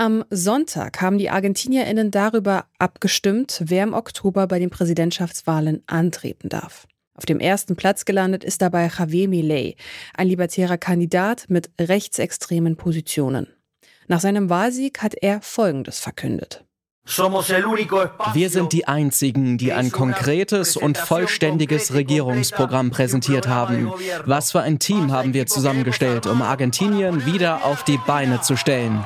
Am Sonntag haben die ArgentinierInnen darüber abgestimmt, wer im Oktober bei den Präsidentschaftswahlen antreten darf. Auf dem ersten Platz gelandet ist dabei Javier Milei, ein libertärer Kandidat mit rechtsextremen Positionen. Nach seinem Wahlsieg hat er Folgendes verkündet. Wir sind die Einzigen, die ein konkretes und vollständiges Regierungsprogramm präsentiert haben. Was für ein Team haben wir zusammengestellt, um Argentinien wieder auf die Beine zu stellen?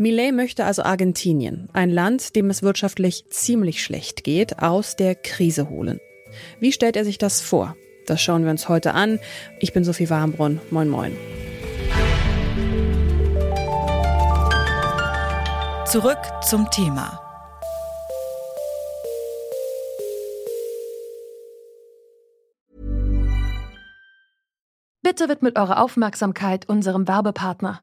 Millet möchte also Argentinien, ein Land, dem es wirtschaftlich ziemlich schlecht geht, aus der Krise holen. Wie stellt er sich das vor? Das schauen wir uns heute an. Ich bin Sophie Warmbrunn. Moin, moin. Zurück zum Thema. Bitte widmet eure Aufmerksamkeit unserem Werbepartner.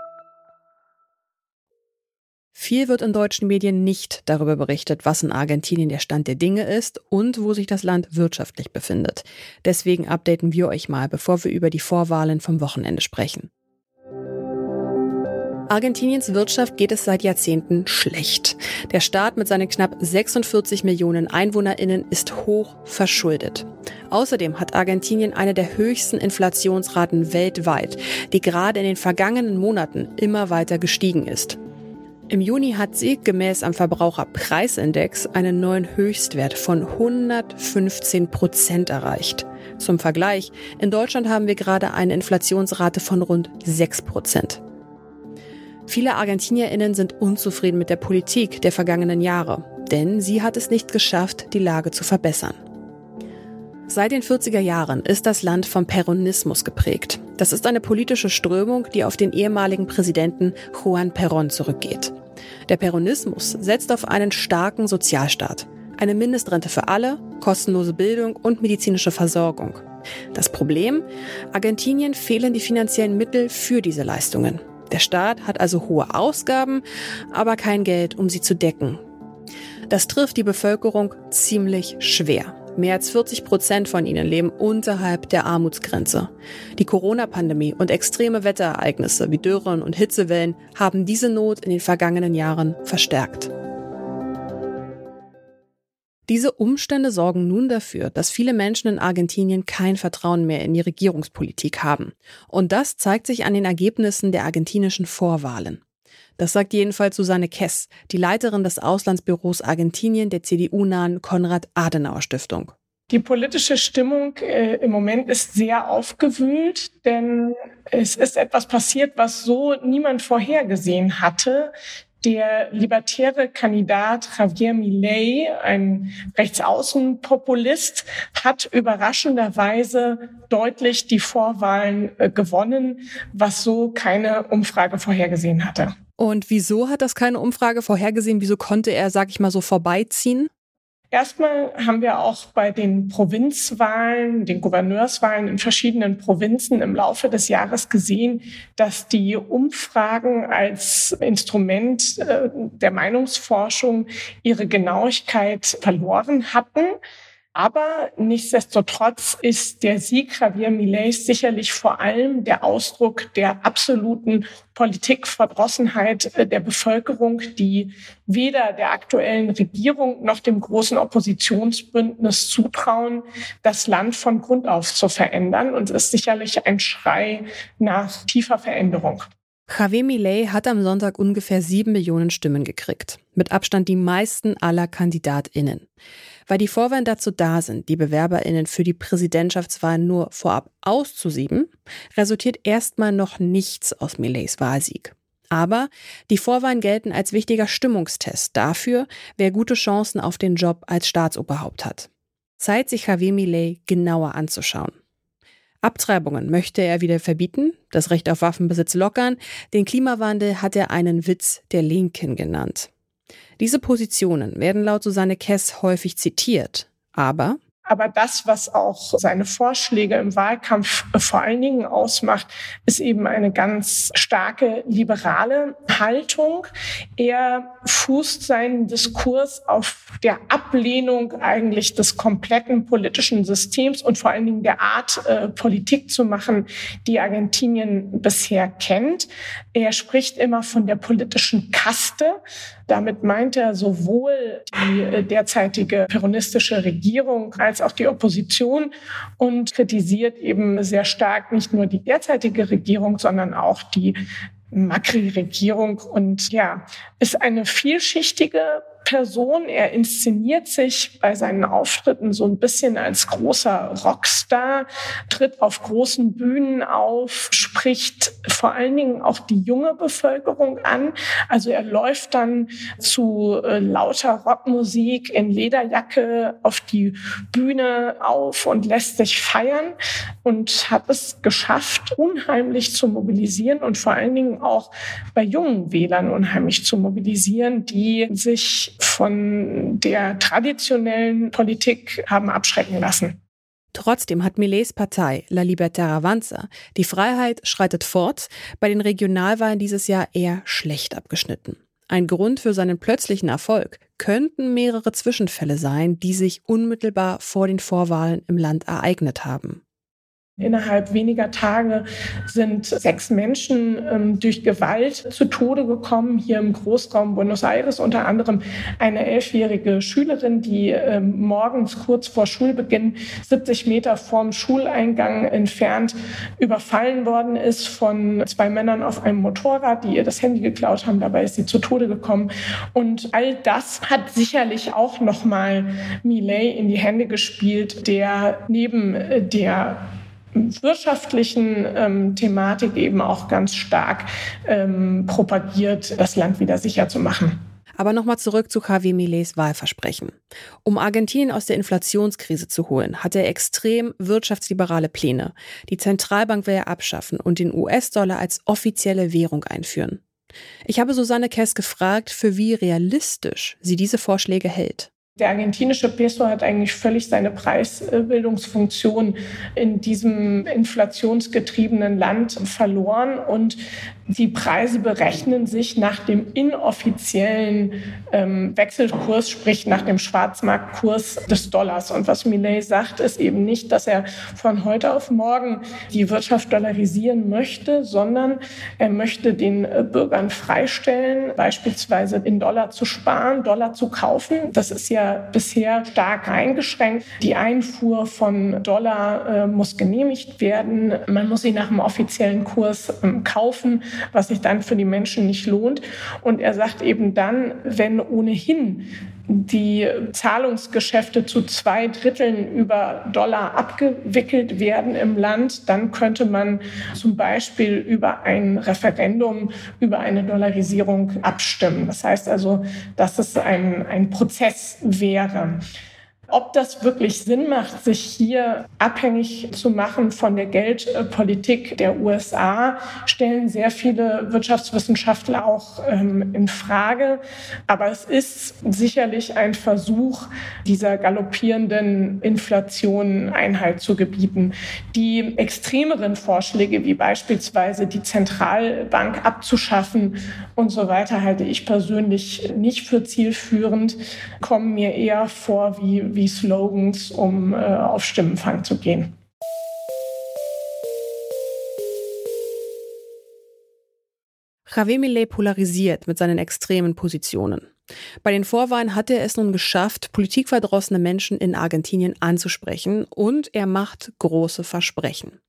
Viel wird in deutschen Medien nicht darüber berichtet, was in Argentinien der Stand der Dinge ist und wo sich das Land wirtschaftlich befindet. Deswegen updaten wir euch mal, bevor wir über die Vorwahlen vom Wochenende sprechen. Argentiniens Wirtschaft geht es seit Jahrzehnten schlecht. Der Staat mit seinen knapp 46 Millionen Einwohnerinnen ist hoch verschuldet. Außerdem hat Argentinien eine der höchsten Inflationsraten weltweit, die gerade in den vergangenen Monaten immer weiter gestiegen ist. Im Juni hat sie gemäß am Verbraucherpreisindex einen neuen Höchstwert von 115 Prozent erreicht. Zum Vergleich, in Deutschland haben wir gerade eine Inflationsrate von rund 6 Prozent. Viele Argentinierinnen sind unzufrieden mit der Politik der vergangenen Jahre, denn sie hat es nicht geschafft, die Lage zu verbessern. Seit den 40er Jahren ist das Land vom Peronismus geprägt. Das ist eine politische Strömung, die auf den ehemaligen Präsidenten Juan Perón zurückgeht. Der Peronismus setzt auf einen starken Sozialstaat, eine Mindestrente für alle, kostenlose Bildung und medizinische Versorgung. Das Problem? Argentinien fehlen die finanziellen Mittel für diese Leistungen. Der Staat hat also hohe Ausgaben, aber kein Geld, um sie zu decken. Das trifft die Bevölkerung ziemlich schwer. Mehr als 40 Prozent von ihnen leben unterhalb der Armutsgrenze. Die Corona-Pandemie und extreme Wetterereignisse wie Dürren und Hitzewellen haben diese Not in den vergangenen Jahren verstärkt. Diese Umstände sorgen nun dafür, dass viele Menschen in Argentinien kein Vertrauen mehr in die Regierungspolitik haben. Und das zeigt sich an den Ergebnissen der argentinischen Vorwahlen. Das sagt jedenfalls Susanne Kess, die Leiterin des Auslandsbüros Argentinien der CDU-nahen Konrad-Adenauer-Stiftung. Die politische Stimmung äh, im Moment ist sehr aufgewühlt, denn es ist etwas passiert, was so niemand vorhergesehen hatte. Der libertäre Kandidat Javier Milei, ein Rechtsaußenpopulist, hat überraschenderweise deutlich die Vorwahlen äh, gewonnen, was so keine Umfrage vorhergesehen hatte. Und wieso hat das keine Umfrage vorhergesehen? Wieso konnte er, sag ich mal, so vorbeiziehen? Erstmal haben wir auch bei den Provinzwahlen, den Gouverneurswahlen in verschiedenen Provinzen im Laufe des Jahres gesehen, dass die Umfragen als Instrument äh, der Meinungsforschung ihre Genauigkeit verloren hatten. Aber nichtsdestotrotz ist der Sieg Javier Milei sicherlich vor allem der Ausdruck der absoluten Politikverdrossenheit äh, der Bevölkerung, die weder der aktuellen Regierung noch dem großen Oppositionsbündnis zutrauen, das Land von Grund auf zu verändern. Und es ist sicherlich ein Schrei nach tiefer Veränderung. Javier Milei hat am Sonntag ungefähr sieben Millionen Stimmen gekriegt. Mit Abstand die meisten aller KandidatInnen. Weil die Vorwahlen dazu da sind, die BewerberInnen für die Präsidentschaftswahlen nur vorab auszusieben, resultiert erstmal noch nichts aus Millets Wahlsieg. Aber die Vorwahlen gelten als wichtiger Stimmungstest dafür, wer gute Chancen auf den Job als Staatsoberhaupt hat. Zeit, sich Javier Millet genauer anzuschauen. Abtreibungen möchte er wieder verbieten, das Recht auf Waffenbesitz lockern, den Klimawandel hat er einen Witz der Linken genannt. Diese Positionen werden laut Susanne Kess häufig zitiert, aber aber das, was auch seine Vorschläge im Wahlkampf vor allen Dingen ausmacht, ist eben eine ganz starke liberale Haltung. Er fußt seinen Diskurs auf der Ablehnung eigentlich des kompletten politischen Systems und vor allen Dingen der Art, äh, Politik zu machen, die Argentinien bisher kennt. Er spricht immer von der politischen Kaste. Damit meint er sowohl die äh, derzeitige peronistische Regierung als auch die Opposition und kritisiert eben sehr stark nicht nur die derzeitige Regierung, sondern auch die Macri-Regierung und ja, ist eine vielschichtige Person. Er inszeniert sich bei seinen Auftritten so ein bisschen als großer Rockstar, tritt auf großen Bühnen auf, spricht vor allen Dingen auch die junge Bevölkerung an. Also er läuft dann zu äh, lauter Rockmusik in Lederjacke auf die Bühne auf und lässt sich feiern und hat es geschafft, unheimlich zu mobilisieren und vor allen Dingen auch bei jungen Wählern unheimlich zu mobilisieren, die sich von der traditionellen Politik haben abschrecken lassen. Trotzdem hat Millets Partei La Libertad Avanza die Freiheit schreitet fort bei den Regionalwahlen dieses Jahr eher schlecht abgeschnitten. Ein Grund für seinen plötzlichen Erfolg könnten mehrere Zwischenfälle sein, die sich unmittelbar vor den Vorwahlen im Land ereignet haben. Innerhalb weniger Tage sind sechs Menschen ähm, durch Gewalt zu Tode gekommen, hier im Großraum Buenos Aires, unter anderem eine elfjährige Schülerin, die ähm, morgens kurz vor Schulbeginn 70 Meter vorm Schuleingang entfernt überfallen worden ist von zwei Männern auf einem Motorrad, die ihr das Handy geklaut haben. Dabei ist sie zu Tode gekommen. Und all das hat sicherlich auch nochmal Millet in die Hände gespielt, der neben äh, der wirtschaftlichen ähm, Thematik eben auch ganz stark ähm, propagiert, das Land wieder sicher zu machen. Aber nochmal zurück zu Javier Millets Wahlversprechen. Um Argentinien aus der Inflationskrise zu holen, hat er extrem wirtschaftsliberale Pläne. Die Zentralbank will er abschaffen und den US-Dollar als offizielle Währung einführen. Ich habe Susanne Kess gefragt, für wie realistisch sie diese Vorschläge hält. Der argentinische Peso hat eigentlich völlig seine Preisbildungsfunktion in diesem inflationsgetriebenen Land verloren und die Preise berechnen sich nach dem inoffiziellen ähm, Wechselkurs, sprich nach dem Schwarzmarktkurs des Dollars. Und was Millet sagt, ist eben nicht, dass er von heute auf morgen die Wirtschaft dollarisieren möchte, sondern er möchte den äh, Bürgern freistellen, beispielsweise in Dollar zu sparen, Dollar zu kaufen. Das ist ja bisher stark eingeschränkt. Die Einfuhr von Dollar äh, muss genehmigt werden. Man muss sie nach dem offiziellen Kurs äh, kaufen was sich dann für die Menschen nicht lohnt. Und er sagt eben dann, wenn ohnehin die Zahlungsgeschäfte zu zwei Dritteln über Dollar abgewickelt werden im Land, dann könnte man zum Beispiel über ein Referendum über eine Dollarisierung abstimmen. Das heißt also, dass es ein, ein Prozess wäre. Ob das wirklich Sinn macht, sich hier abhängig zu machen von der Geldpolitik der USA, stellen sehr viele Wirtschaftswissenschaftler auch ähm, in Frage. Aber es ist sicherlich ein Versuch, dieser galoppierenden Inflation Einhalt zu gebieten. Die extremeren Vorschläge, wie beispielsweise die Zentralbank abzuschaffen und so weiter, halte ich persönlich nicht für zielführend, kommen mir eher vor wie, wie wie Slogans, um äh, auf Stimmenfang zu gehen. Javier Millet polarisiert mit seinen extremen Positionen. Bei den Vorwahlen hat er es nun geschafft, politikverdrossene Menschen in Argentinien anzusprechen und er macht große Versprechen.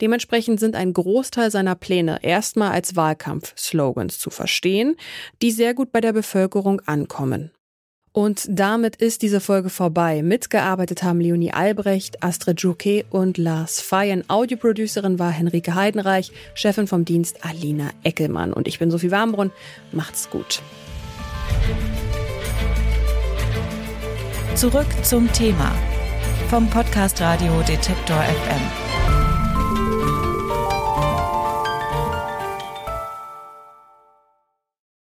Dementsprechend sind ein Großteil seiner Pläne erstmal als Wahlkampf-Slogans zu verstehen, die sehr gut bei der Bevölkerung ankommen. Und damit ist diese Folge vorbei. Mitgearbeitet haben Leonie Albrecht, Astrid Jouquet und Lars Feyen. Audioproducerin war Henrike Heidenreich, Chefin vom Dienst Alina Eckelmann. Und ich bin Sophie Warmbrunn. Macht's gut. Zurück zum Thema vom Podcast Radio Detektor FM.